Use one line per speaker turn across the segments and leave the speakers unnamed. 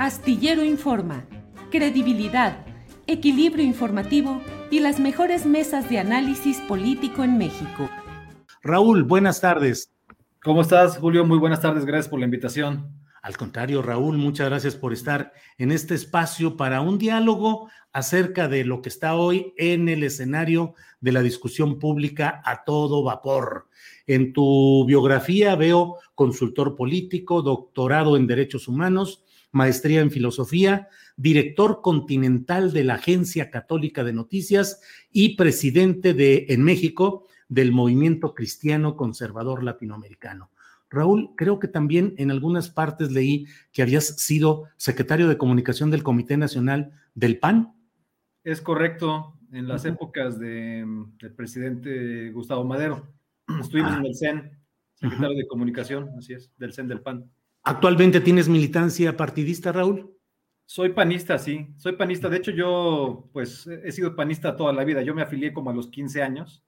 Astillero Informa, credibilidad, equilibrio informativo y las mejores mesas de análisis político en México.
Raúl, buenas tardes.
¿Cómo estás, Julio? Muy buenas tardes, gracias por la invitación.
Al contrario, Raúl, muchas gracias por estar en este espacio para un diálogo acerca de lo que está hoy en el escenario de la discusión pública a todo vapor. En tu biografía veo consultor político, doctorado en derechos humanos, maestría en filosofía, director continental de la Agencia Católica de Noticias y presidente de en México del Movimiento Cristiano Conservador Latinoamericano. Raúl, creo que también en algunas partes leí que habías sido secretario de comunicación del Comité Nacional del PAN.
Es correcto, en las épocas de, del presidente Gustavo Madero. Estuvimos
Ah.
en el CEN, secretario de comunicación, así es, del CEN del PAN.
¿Actualmente tienes militancia partidista, Raúl?
Soy panista, sí, soy panista. De hecho, yo pues he sido panista toda la vida. Yo me afilié como a los 15 años.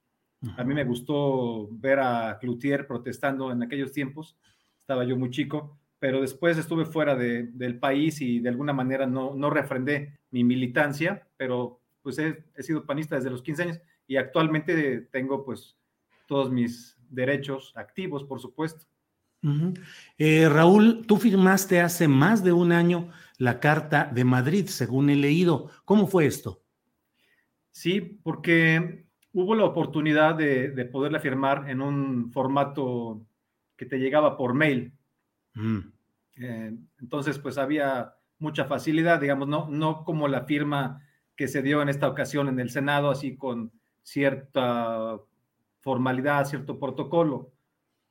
A mí me gustó ver a Cloutier protestando en aquellos tiempos. Estaba yo muy chico, pero después estuve fuera de- del país y de alguna manera no, no refrendé mi militancia, pero pues he, he sido panista desde los 15 años y actualmente tengo pues todos mis derechos activos, por supuesto.
Eh, Raúl, tú firmaste hace más de un año la Carta de Madrid, según he leído. ¿Cómo fue esto?
Sí, porque hubo la oportunidad de, de poderla firmar en un formato que te llegaba por mail.
Mm,
Eh, entonces, pues había mucha facilidad, digamos, no, no como la firma que se dio en esta ocasión en el Senado, así con cierta formalidad, cierto protocolo.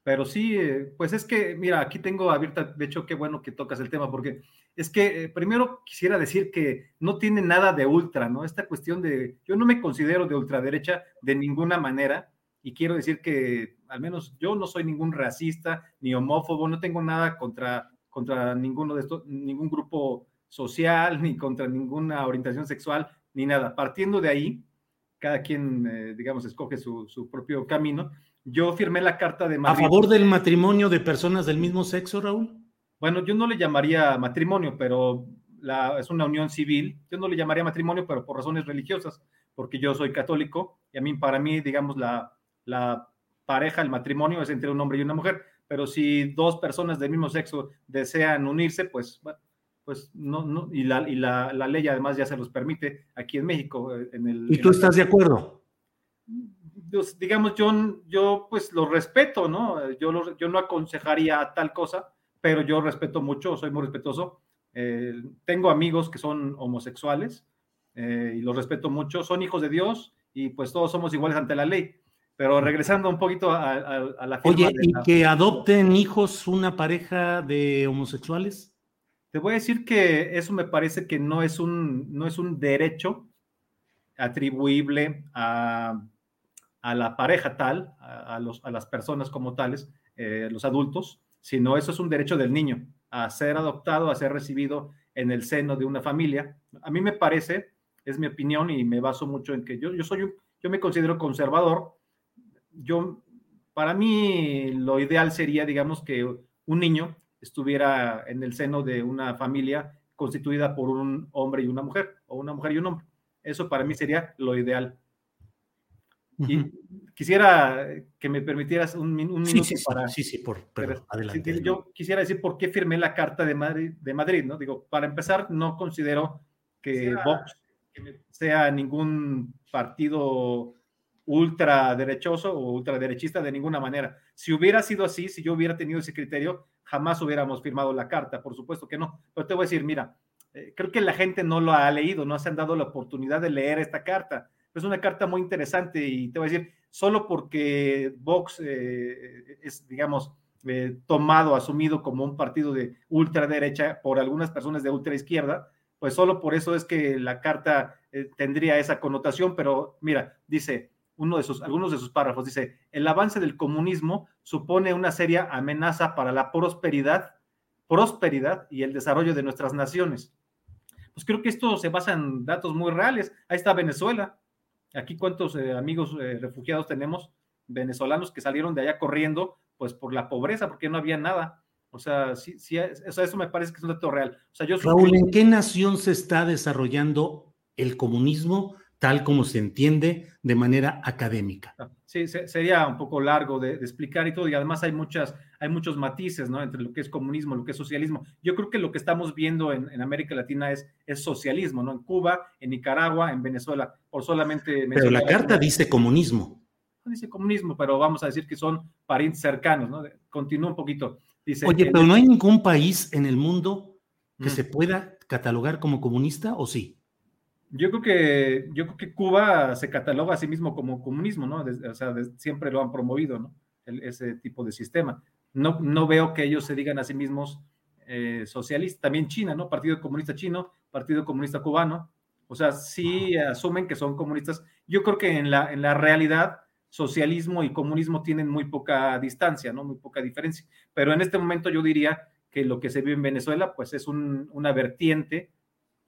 Pero sí, eh, pues es que, mira, aquí tengo abierta, de hecho, qué bueno que tocas el tema, porque es que eh, primero quisiera decir que no tiene nada de ultra, ¿no? Esta cuestión de, yo no me considero de ultraderecha de ninguna manera, y quiero decir que al menos yo no soy ningún racista ni homófobo, no tengo nada contra, contra ninguno de estos, ningún grupo social, ni contra ninguna orientación sexual, ni nada. Partiendo de ahí, cada quien, eh, digamos, escoge su, su propio camino. Yo firmé la carta de
¿A
Madrid.
favor del matrimonio de personas del mismo sexo, Raúl?
Bueno, yo no le llamaría matrimonio, pero la, es una unión civil. Yo no le llamaría matrimonio, pero por razones religiosas, porque yo soy católico y a mí, para mí, digamos, la, la pareja, el matrimonio es entre un hombre y una mujer. Pero si dos personas del mismo sexo desean unirse, pues, bueno, pues no, no, y, la, y la, la ley además ya se los permite aquí en México. eh, En el,
¿Y tú estás de acuerdo?
Pues, digamos, yo, yo pues lo respeto, ¿no? Yo, lo- yo no aconsejaría tal cosa, pero yo respeto mucho, soy muy respetuoso. Eh, tengo amigos que son homosexuales eh, y los respeto mucho, son hijos de Dios y pues todos somos iguales ante la ley. Pero regresando un poquito a, a- a la
Oye, ¿y
la-
que adopten hijos una pareja de homosexuales?
Te voy a decir que eso me parece que no es un, no es un derecho atribuible a, a la pareja tal, a, los, a las personas como tales, eh, los adultos, sino eso es un derecho del niño a ser adoptado, a ser recibido en el seno de una familia. A mí me parece, es mi opinión y me baso mucho en que yo, yo soy yo me considero conservador. Yo, para mí, lo ideal sería, digamos, que un niño estuviera en el seno de una familia constituida por un hombre y una mujer, o una mujer y un hombre. Eso para mí sería lo ideal. Y quisiera que me permitieras un, min- un
Sí,
minuto
sí, sí,
para...
sí, sí, por,
pero,
adelante.
yo quisiera decir por qué firmé la Carta de Madrid, de Madrid, ¿no? Digo, para empezar, no considero que Vox sea ningún partido ultraderechoso o ultraderechista de ninguna manera. Si hubiera sido así, si yo hubiera tenido ese criterio, jamás hubiéramos firmado la carta, por supuesto que no. Pero te voy a decir, mira, eh, creo que la gente no lo ha leído, no se han dado la oportunidad de leer esta carta. Es una carta muy interesante y te voy a decir, solo porque Vox eh, es, digamos, eh, tomado, asumido como un partido de ultraderecha por algunas personas de ultraizquierda, pues solo por eso es que la carta tendría esa connotación, pero mira, dice, uno de sus, algunos de sus párrafos, dice, el avance del comunismo supone una seria amenaza para la prosperidad, prosperidad y el desarrollo de nuestras naciones. Pues creo que esto se basa en datos muy reales. Ahí está Venezuela. Aquí cuántos eh, amigos eh, refugiados tenemos venezolanos que salieron de allá corriendo, pues por la pobreza, porque no había nada. O sea, sí, sí, eso me parece que es un dato real. O sea, yo
Raúl, ¿en qué nación se está desarrollando el comunismo tal como se entiende de manera académica. Ah,
sí, sería un poco largo de, explicar y todo, y además hay, muchas, hay muchos matices, ¿no? Entre lo que es comunismo, lo que es socialismo. Yo creo que lo que estamos viendo en, América Latina es, es socialismo, ¿no? En Cuba, en Nicaragua, en Venezuela, por solamente...
Pero la carta dice comunismo.
dice comunismo, pero vamos a decir que son parientes cercanos, ¿no? Continúa un poquito. Dice,
Oye, pero no hay ningún país en el mundo que se pueda catalogar como comunista, ¿o sí?
Yo creo que yo creo que Cuba se cataloga a sí mismo como comunismo, ¿no? o sea, siempre lo han promovido, ¿no? ese tipo de sistema. No, no veo que ellos se digan a sí mismos eh, socialistas. También China, ¿no? Partido Comunista Chino, Partido Comunista Cubano. O sea, sí asumen que son comunistas. Yo creo que en la, en la realidad socialismo y comunismo tienen muy poca distancia, ¿no? Muy poca diferencia. Pero en este momento yo diría que lo que se vive en Venezuela, pues es un, una vertiente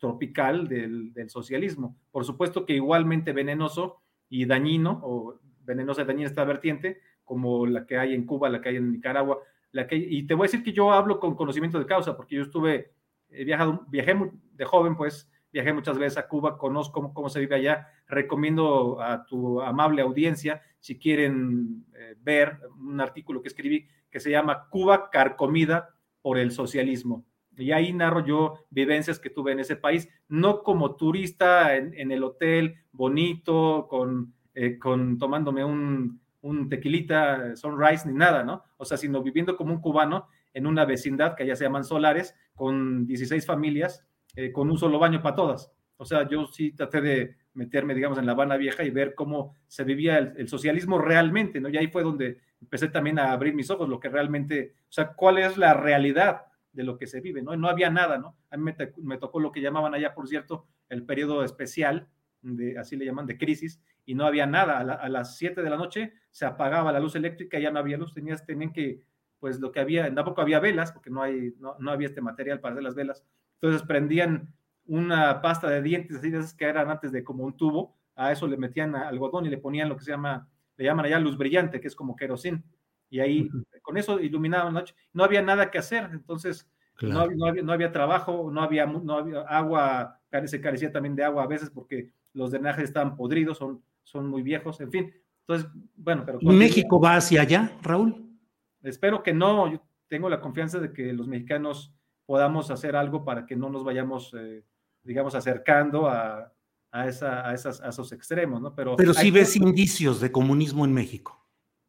tropical del, socialismo. Por supuesto que igualmente venenoso y dañino, o venenosa y dañina esta vertiente, como la que hay en Cuba, la que hay en Nicaragua, la que, y te voy a decir que yo hablo con conocimiento de causa, porque yo estuve, he viajado, viajé de joven, pues viajé muchas veces a Cuba, conozco cómo, se vive allá, recomiendo a tu amable audiencia, si quieren eh, ver un artículo que escribí que se llama Cuba carcomida por el socialismo y ahí narro yo vivencias que tuve en ese país, no como turista en, el hotel bonito, con, eh, con tomándome un, un, tequilita sunrise ni nada, ¿no? O sea, sino viviendo como un cubano en una vecindad que allá se llaman Solares, con 16 familias, eh, con un solo baño para todas. O sea, yo sí traté de meterme, digamos, en La Habana Vieja y ver cómo se vivía el, el, socialismo realmente, ¿no? Y ahí fue donde empecé también a abrir mis ojos, lo que realmente, o sea, cuál es la realidad de lo que se vive, ¿no? No había nada, ¿no? A mí me, tocó lo que llamaban allá, por cierto, el periodo especial, de, así le llaman, de crisis, y no había nada. A, las 7 de la noche se apagaba la luz eléctrica, ya no había luz, tenías, tenían que, pues lo que había, tampoco había velas, porque no, hay, no, no había este material para hacer las velas. Entonces prendían una pasta de dientes, así de esas que eran antes de como un tubo, a eso le metían algodón y le ponían lo que se llama, le llaman allá luz brillante, que es como querosín y ahí con eso iluminaban la noche. No había nada que hacer, entonces no, había, no, había, trabajo, no había, no había agua, se carecía también de agua a veces porque los drenajes estaban podridos, son, son muy viejos, en fin. Entonces, bueno, pero...
¿México va hacia allá, Raúl?
Espero que no, yo tengo la confianza de que los mexicanos podamos hacer algo para que no nos vayamos, eh, digamos, acercando a, a, esa, a, esas, a esos extremos, ¿no?
Pero, Pero sí ves indicios de comunismo en México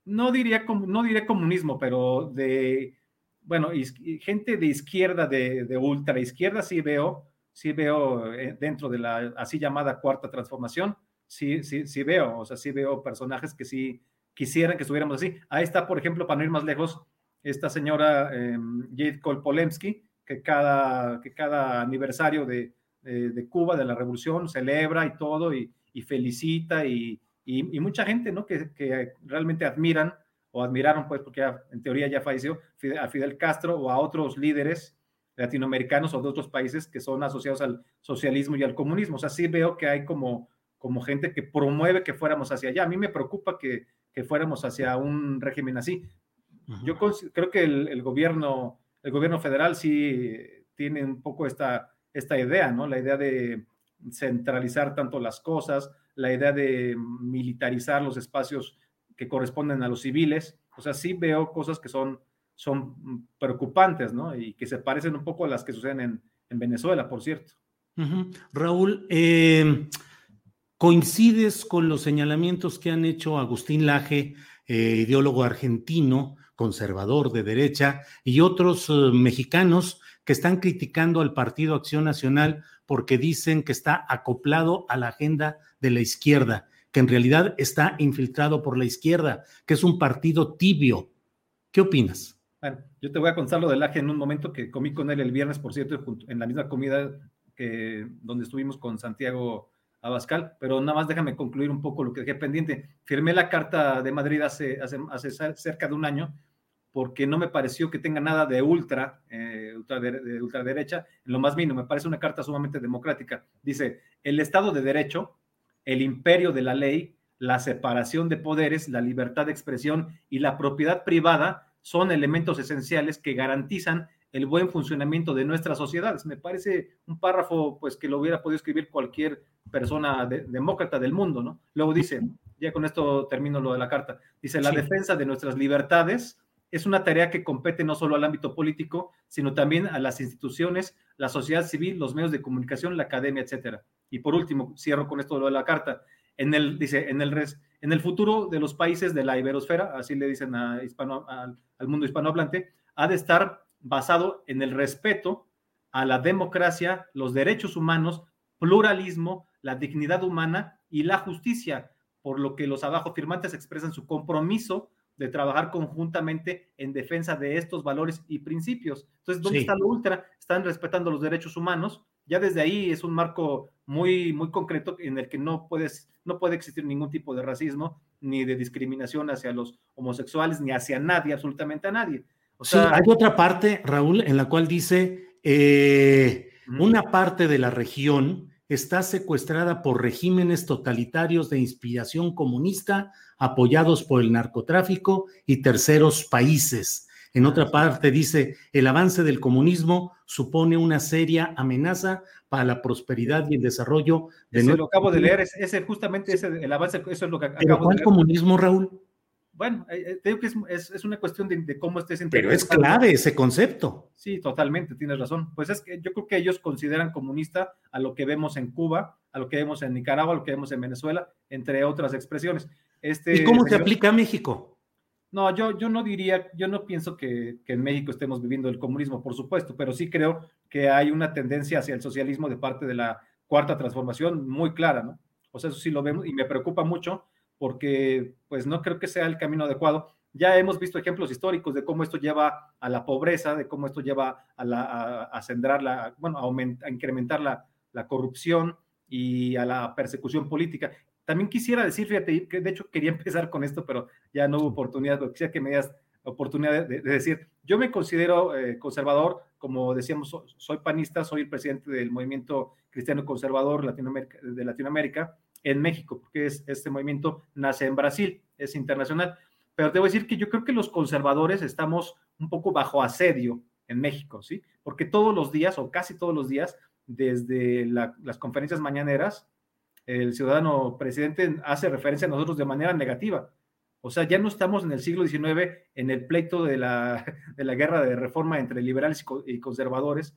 no diría, no diré comunismo, pero de, bueno, gente de izquierda, de, de ultra izquierda, sí veo, sí veo eh, dentro de la así llamada cuarta transformación, sí, sí, sí veo, o sea, sí veo personajes que sí quisieran que estuviéramos así. Ahí está, por ejemplo, para no ir más lejos, esta señora eh, Jade Kolpolemsky, que cada, que cada aniversario de, de, Cuba, de la revolución, celebra y todo, y felicita y, y, mucha gente, ¿no? Que, que, realmente admiran o admiraron, pues, porque en teoría ya falleció, a Fidel Castro o a otros líderes latinoamericanos o de otros países que son asociados al socialismo y al comunismo. O sea, sí veo que hay como, como gente que promueve que fuéramos hacia allá. A mí me preocupa que, que fuéramos hacia un régimen así. Yo creo que el, el, gobierno, el gobierno federal sí tiene un poco esta, esta idea, ¿no? La idea de centralizar tanto las cosas, la idea de militarizar los espacios que corresponden a los civiles. O sea, sí veo cosas que son, son preocupantes, ¿no? Y que se parecen un poco a las que suceden en, Venezuela, por cierto.
Raúl, eh, ¿coincides con los señalamientos que han hecho Agustín Laje, eh, ideólogo argentino, conservador de derecha, y otros eh, mexicanos que están criticando al Partido Acción Nacional porque dicen que está acoplado a la agenda de la izquierda, que en realidad está infiltrado por la izquierda, que es un partido tibio. ¿Qué opinas?
Bueno, yo te voy a contar lo del Laje en un momento que comí con él el viernes, por cierto, en la misma comida que donde estuvimos con Santiago Abascal, pero nada más déjame concluir un poco lo que dejé pendiente. Firmé la Carta de Madrid hace, hace, cerca de un año porque no me pareció que tenga nada de ultra, eh, de ultraderecha, en lo más mínimo, me parece una carta sumamente democrática. Dice, el Estado de Derecho, el imperio de la ley, la separación de poderes, la libertad de expresión y la propiedad privada son elementos esenciales que garantizan el buen funcionamiento de nuestras sociedades. Me parece un párrafo pues que lo hubiera podido escribir cualquier persona demócrata del mundo, ¿no? Luego dice, ya con esto termino lo de la carta, dice, la defensa de nuestras libertades es una tarea que compete no solo al ámbito político, sino también a las instituciones, la sociedad civil, los medios de comunicación, la academia, etcétera. Y por último, cierro con esto lo de la carta. En el, dice, en el, res, en el futuro de los países de la iberosfera, así le dicen a hispano, al mundo hispanohablante, ha de estar basado en el respeto a la democracia, los derechos humanos, pluralismo, la dignidad humana y la justicia, por lo que los abajo firmantes expresan su compromiso de trabajar conjuntamente en defensa de estos valores y principios. Entonces, ¿dónde está lo ultra? Están respetando los derechos humanos. Ya desde ahí es un marco muy, muy concreto en el que no, puedes, no puede existir ningún tipo de racismo ni de discriminación hacia los homosexuales ni hacia nadie, absolutamente a nadie
sí, hay otra parte, Raúl, en la cual dice, eh, una parte de la región está secuestrada por regímenes totalitarios de inspiración comunista apoyados por el narcotráfico y terceros países. En otra parte dice, el avance del comunismo supone una seria amenaza para la prosperidad y el desarrollo
de... Eso lo acabo de leer, ese, justamente ese, el avance, eso es lo que acabo
¿Pero cuál comunismo, Raúl?
Bueno, eh, eh, te digo que es, es, una cuestión de, cómo estés
Pero es clave ese concepto.
Sí, totalmente, tienes razón. Pues es que yo creo que ellos consideran comunista a lo que vemos en Cuba, a lo que vemos en Nicaragua, a lo que vemos en Venezuela, entre otras expresiones.
Este, ¿Y cómo se aplica a México?
No, yo, yo no diría, yo no pienso que, que, en México estemos viviendo el comunismo, por supuesto, pero sí creo que hay una tendencia hacia el socialismo de parte de la cuarta transformación muy clara, ¿no? O sea, eso sí lo vemos y me preocupa mucho porque pues no creo que sea el camino adecuado. Ya hemos visto ejemplos históricos de cómo esto lleva a la pobreza, de cómo esto lleva a, la, a, la, bueno, a, incrementar la, la, corrupción y a la persecución política. También quisiera decir, fíjate, que de hecho quería empezar con esto, pero ya no hubo oportunidad, pero quisiera que me digas oportunidad de, decir, yo me considero eh, conservador, como decíamos, soy panista, soy el presidente del movimiento cristiano conservador Latinoamérica, de Latinoamérica, en México, porque es, este movimiento nace en Brasil, es internacional. Pero debo decir que yo creo que los conservadores estamos un poco bajo asedio en México, ¿sí? Porque todos los días, o casi todos los días, desde las conferencias mañaneras, el ciudadano presidente hace referencia a nosotros de manera negativa. O sea, ya no estamos en el siglo XIX en el pleito de la, de la guerra de reforma entre liberales y conservadores,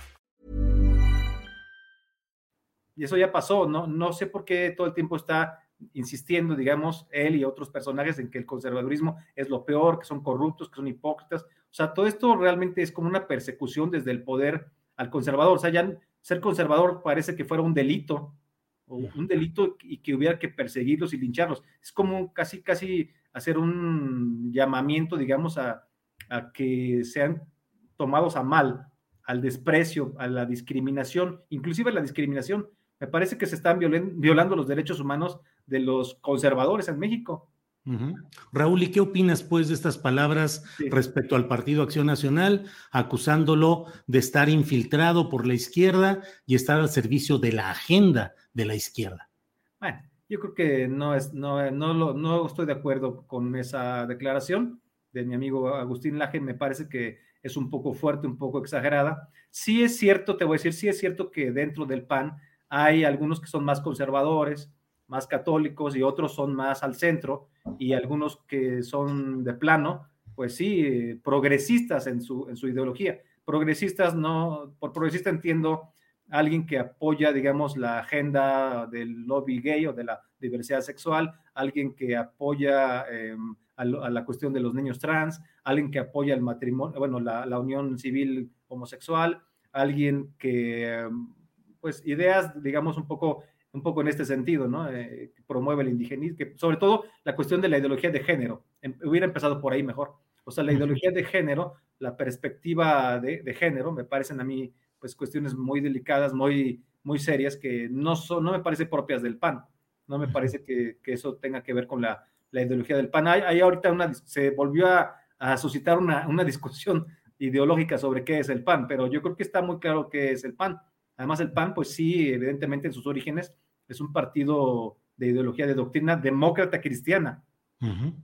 Y eso ya pasó, ¿no? No sé por qué todo el tiempo está insistiendo, digamos, él y otros personajes en que el conservadurismo es lo peor, que son corruptos, que son hipócritas. O sea, todo esto realmente es como una persecución desde el poder al conservador. O sea, ya ser conservador parece que fuera un delito, o un delito y que hubiera que perseguirlos y lincharlos. Es como casi, casi hacer un llamamiento, digamos, a, a que sean tomados a mal, al desprecio, a la discriminación, inclusive la discriminación. Me parece que se están violando los derechos humanos de los conservadores en México.
Raúl, ¿y qué opinas pues de estas palabras respecto al Partido Acción Nacional, acusándolo de estar infiltrado por la izquierda y estar al servicio de la agenda de la izquierda?
Bueno, yo creo que no, es, no, no, no estoy de acuerdo con esa declaración de mi amigo Agustín Laje, me parece que es un poco fuerte, un poco exagerada. Sí es cierto, te voy a decir, sí es cierto que dentro del PAN hay algunos que son más conservadores, más católicos y otros son más al centro y algunos que son de plano, pues sí, progresistas en su, en su ideología. Progresistas no, por progresista entiendo alguien que apoya, digamos, la agenda del lobby gay o de la diversidad sexual, alguien que apoya em, a, la cuestión de los niños trans, alguien que apoya el matrimonio, bueno, la, la unión civil homosexual, alguien que, em, pues, ideas, digamos, un poco un poco en este sentido, ¿no? Eh, que promueve el indigenismo, que sobre todo la cuestión de la ideología de género. Em, hubiera empezado por ahí mejor. O sea, la ideología de género, la perspectiva de, de, género, me parecen a mí, pues, cuestiones muy delicadas, muy, muy serias, que no, son, no me parece propias del PAN. No me parece que, que eso tenga que ver con la, la ideología del PAN. Hay, hay ahorita una, se volvió a, a suscitar una, una discusión ideológica sobre qué es el PAN, pero yo creo que está muy claro qué es el PAN. Además, el PAN, pues sí, evidentemente en sus orígenes es un partido de ideología, de doctrina demócrata cristiana.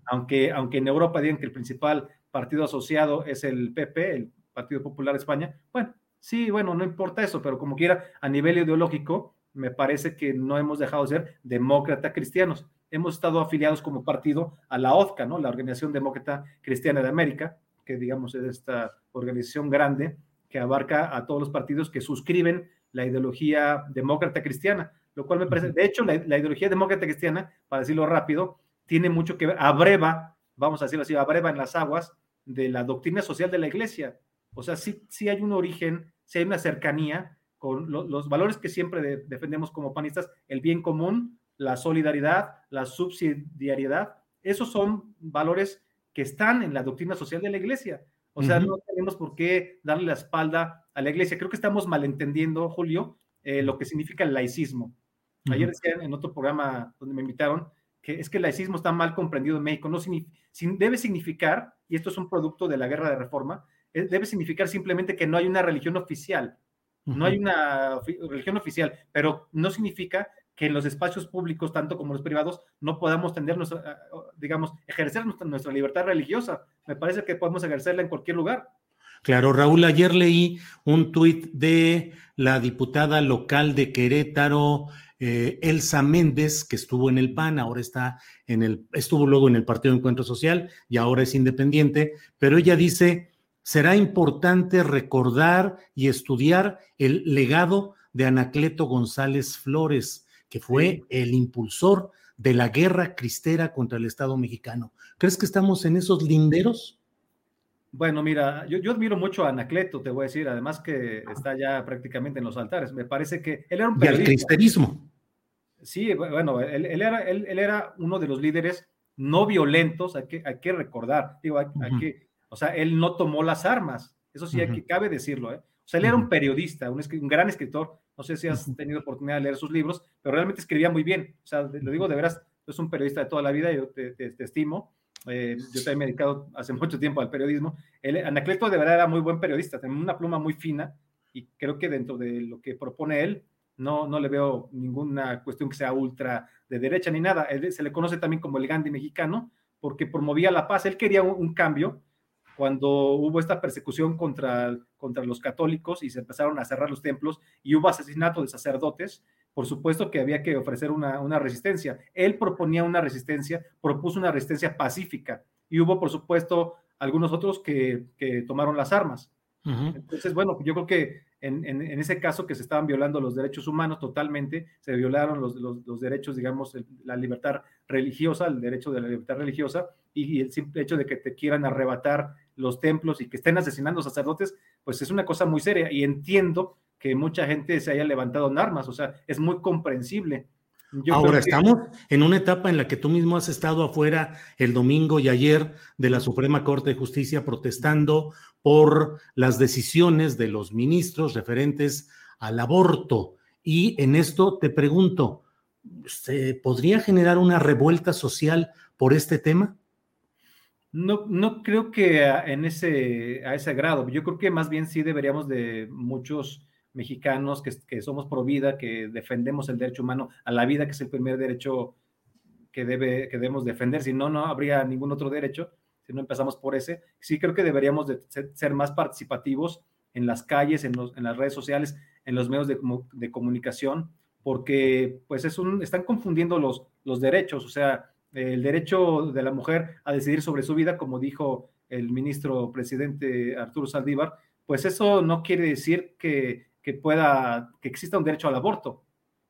aunque, aunque en Europa digan que el principal partido asociado es el PP, el Partido Popular de España, bueno, sí, bueno, no importa eso, pero como quiera, a nivel ideológico, me parece que no hemos dejado de ser demócrata cristianos. Hemos estado afiliados como partido a la OZCA, ¿no? La Organización Demócrata Cristiana de América, que digamos es esta organización grande que abarca a todos los partidos que suscriben la ideología demócrata cristiana, lo cual me parece, de hecho, la, ideología demócrata cristiana, para decirlo rápido, tiene mucho que ver, abreva, vamos a decirlo así, abreva en las aguas de la doctrina social de la iglesia. O sea, sí, sí hay un origen, sí hay una cercanía con los valores que siempre defendemos como panistas, el bien común, la solidaridad, la subsidiariedad, esos son valores que están en la doctrina social de la iglesia. O sea, no tenemos por qué darle la espalda a la iglesia. Creo que estamos malentendiendo, Julio, eh, lo que significa el laicismo. Ayer decían en otro programa donde me invitaron que es que el laicismo está mal comprendido en México. No debe significar, y esto es un producto de la guerra de reforma, eh, debe significar simplemente que no hay una religión oficial. No hay una religión oficial, pero no significa que en los espacios públicos, tanto como los privados, no podamos tener, nuestra, digamos, ejercer nuestra, nuestra libertad religiosa. Me parece que podemos ejercerla en cualquier lugar.
Claro, Raúl, ayer leí un tuit de la diputada local de Querétaro, eh, Elsa Méndez, que estuvo en el PAN, ahora está en el, estuvo luego en el Partido Encuentro Social y ahora es independiente, pero ella dice, será importante recordar y estudiar el legado de Anacleto González Flores, que fue el impulsor de la guerra cristera contra el Estado mexicano. ¿Crees que estamos en esos linderos?
Bueno, mira, yo, admiro mucho a Anacleto, te voy a decir, además que está ya prácticamente en los altares. Me parece que él era un
periodista. Y al cristerismo.
Sí, bueno, él, era, él, era, uno de los líderes no violentos, hay que, hay que recordar, digo, hay, que, o sea, él no tomó las armas, eso sí, hay que, cabe decirlo, ¿eh? O sea, él era un periodista, un, gran escritor, no sé si has tenido oportunidad de leer sus libros, pero realmente escribía muy bien, o sea, lo digo de veras, es un periodista de toda la vida, yo te, te estimo, eh, yo también he dedicado hace mucho tiempo al periodismo. El, Anacleto de verdad era muy buen periodista, tenía una pluma muy fina y creo que dentro de lo que propone él, no, no le veo ninguna cuestión que sea ultra de derecha ni nada. se le conoce también como el Gandhi mexicano porque promovía la paz. Él quería un, cambio cuando hubo esta persecución contra, contra los católicos y se empezaron a cerrar los templos y hubo asesinato de sacerdotes por supuesto que había que ofrecer una, resistencia. Él proponía una resistencia, propuso una resistencia pacífica y hubo, por supuesto, algunos otros que, tomaron las armas. Entonces, bueno, yo creo que en, ese caso que se estaban violando los derechos humanos totalmente, se violaron los, derechos, digamos, la libertad religiosa, el derecho de la libertad religiosa y, el simple hecho de que te quieran arrebatar los templos y que estén asesinando sacerdotes, pues es una cosa muy seria y entiendo que mucha gente se haya levantado en armas, o sea, es muy comprensible.
Ahora estamos en una etapa en la que tú mismo has estado afuera el domingo y ayer de la Suprema Corte de Justicia protestando por las decisiones de los ministros referentes al aborto. Y en esto te pregunto, ¿se podría generar una revuelta social por este tema?
No, no creo que en ese, a ese grado. Yo creo que más bien sí deberíamos de muchos mexicanos que, somos pro vida, que defendemos el derecho humano a la vida, que es el primer derecho que, debe, que debemos defender. Si no, no habría ningún otro derecho. Si no empezamos por ese, sí creo que deberíamos de ser, más participativos en las calles, en, los, en, las redes sociales, en los medios de, de comunicación, porque pues es un, están confundiendo los, los derechos, o sea, el derecho de la mujer a decidir sobre su vida, como dijo el ministro presidente Arturo Saldívar, pues eso no quiere decir que, que pueda, que exista un derecho al aborto.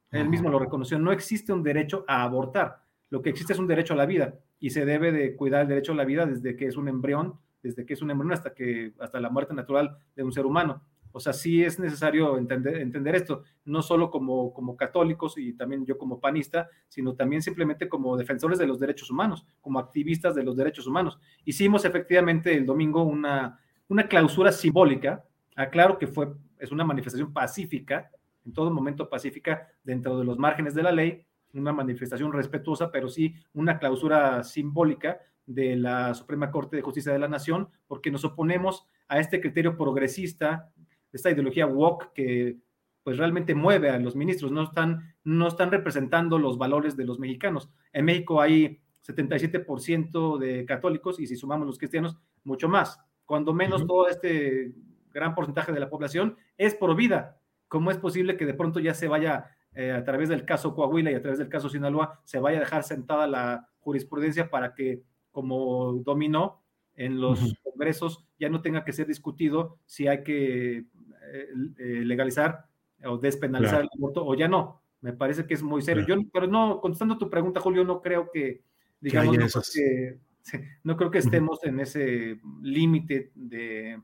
Él mismo lo reconoció, no existe un derecho a abortar, lo que existe es un derecho a la vida y se debe de cuidar el derecho a la vida desde que es un embrión, desde que es un embrión hasta que hasta la muerte natural de un ser humano. O sea, sí es necesario entender, entender esto, no solo como, como católicos y también yo como panista, sino también simplemente como defensores de los derechos humanos, como activistas de los derechos humanos. Hicimos efectivamente el domingo una, una clausura simbólica, aclaro que fue, es una manifestación pacífica, en todo momento pacífica, dentro de los márgenes de la ley, una manifestación respetuosa, pero sí una clausura simbólica de la Suprema Corte de Justicia de la Nación, porque nos oponemos a este criterio progresista esta ideología woke que pues realmente mueve a los ministros, no están, no están representando los valores de los mexicanos. En México hay 77% de católicos y si sumamos los cristianos, mucho más. Cuando menos todo este gran porcentaje de la población es por vida. ¿Cómo es posible que de pronto ya se vaya eh, a través del caso Coahuila y a través del caso Sinaloa, se vaya a dejar sentada la jurisprudencia para que, como dominó en los congresos, ya no tenga que ser discutido si hay que eh, eh, legalizar o despenalizar el aborto o ya no. Me parece que es muy serio. Yo, pero no, contestando tu pregunta, Julio, no creo que, digamos, no, creo que, estemos en ese límite de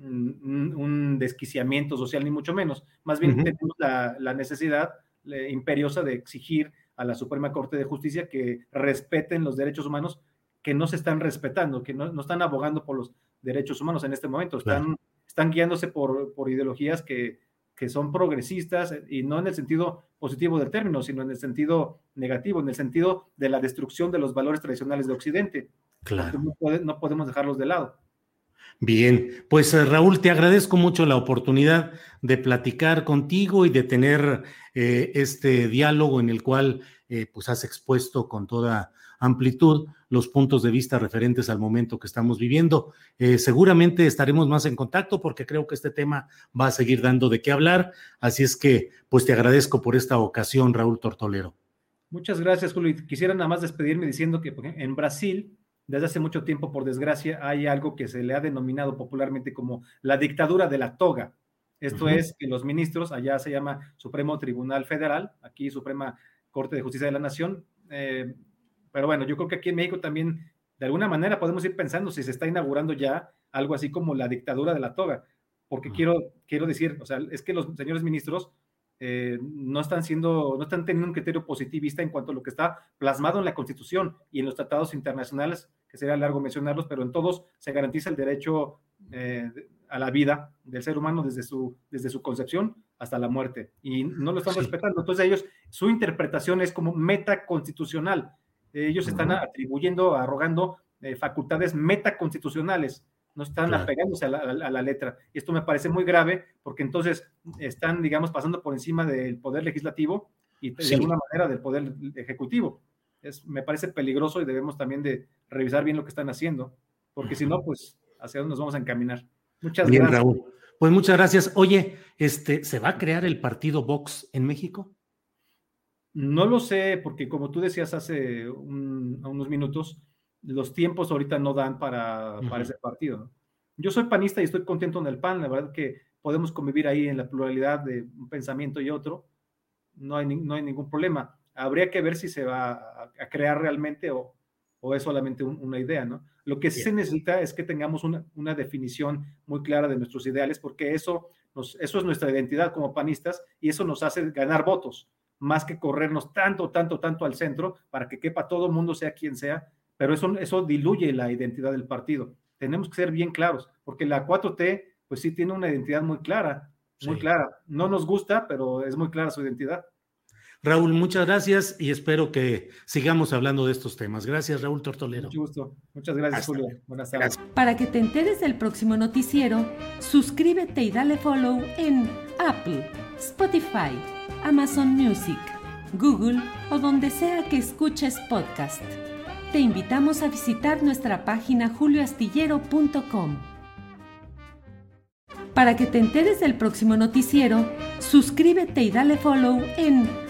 un, desquiciamiento social, ni mucho menos. Más bien tenemos la, necesidad imperiosa de exigir a la Suprema Corte de Justicia que respeten los derechos humanos que no se están respetando, que no, están abogando por los derechos humanos en este momento, están están guiándose por, por ideologías que, que son progresistas y no en el sentido positivo del término, sino en el sentido negativo, en el sentido de la destrucción de los valores tradicionales de Occidente.
Claro.
No, podemos dejarlos de lado.
Bien, pues eh, Raúl, te agradezco mucho la oportunidad de platicar contigo y de tener eh, este diálogo en el cual eh, pues has expuesto con toda amplitud los puntos de vista referentes al momento que estamos viviendo. Eh, seguramente estaremos más en contacto porque creo que este tema va a seguir dando de qué hablar. Así es que, pues te agradezco por esta ocasión, Raúl Tortolero.
Muchas gracias, Julio. Quisiera nada más despedirme diciendo que en Brasil, desde hace mucho tiempo, por desgracia, hay algo que se le ha denominado popularmente como la dictadura de la toga. Esto es que los ministros, allá se llama Supremo Tribunal Federal, aquí Suprema Corte de Justicia de la Nación, eh, pero bueno, yo creo que aquí en México también, de alguna manera, podemos ir pensando si se está inaugurando ya algo así como la dictadura de la toga. Porque quiero, quiero decir, o sea, es que los señores ministros eh, no están siendo, no están teniendo un criterio positivista en cuanto a lo que está plasmado en la Constitución y en los tratados internacionales, que sería largo mencionarlos, pero en todos se garantiza el derecho eh, a la vida del ser humano desde su, desde su concepción hasta la muerte. Y no lo están respetando. Entonces ellos, su interpretación es como metaconstitucional ellos están atribuyendo, arrogando eh, facultades metaconstitucionales, no están apegándose a la, letra. Y esto me parece muy grave porque entonces están, digamos, pasando por encima del poder legislativo y de alguna manera del poder ejecutivo. Es, me parece peligroso y debemos también de revisar bien lo que están haciendo, porque si no, pues hacia dónde nos vamos a encaminar. Muchas
bien,
gracias.
Raúl. Pues muchas gracias. Oye, este, ¿se va a crear el partido Vox en México?
No lo sé, porque como tú decías hace unos minutos, los tiempos ahorita no dan para, ese partido. Yo soy panista y estoy contento en el PAN, la verdad que podemos convivir ahí en la pluralidad de un pensamiento y otro, no hay, no hay ningún problema. Habría que ver si se va a, crear realmente o, o es solamente una idea, ¿no? Lo que sí se necesita es que tengamos una, una, definición muy clara de nuestros ideales, porque eso, nos, eso es nuestra identidad como panistas y eso nos hace ganar votos, más que corrernos tanto, tanto, tanto al centro para que quepa todo el mundo, sea quien sea, pero eso, eso diluye la identidad del partido. Tenemos que ser bien claros, porque la 4T, pues sí tiene una identidad muy clara, muy clara. No nos gusta, pero es muy clara su identidad.
Raúl, muchas gracias y espero que sigamos hablando de estos temas. Gracias, Raúl Tortolero.
Mucho gusto. Muchas gracias, Julio. Buenas tardes.
Para que te enteres del próximo noticiero, suscríbete y dale follow en Apple, Spotify, Amazon Music, Google o donde sea que escuches podcast. Te invitamos a visitar nuestra página julioastillero.com. Para que te enteres del próximo noticiero, suscríbete y dale follow en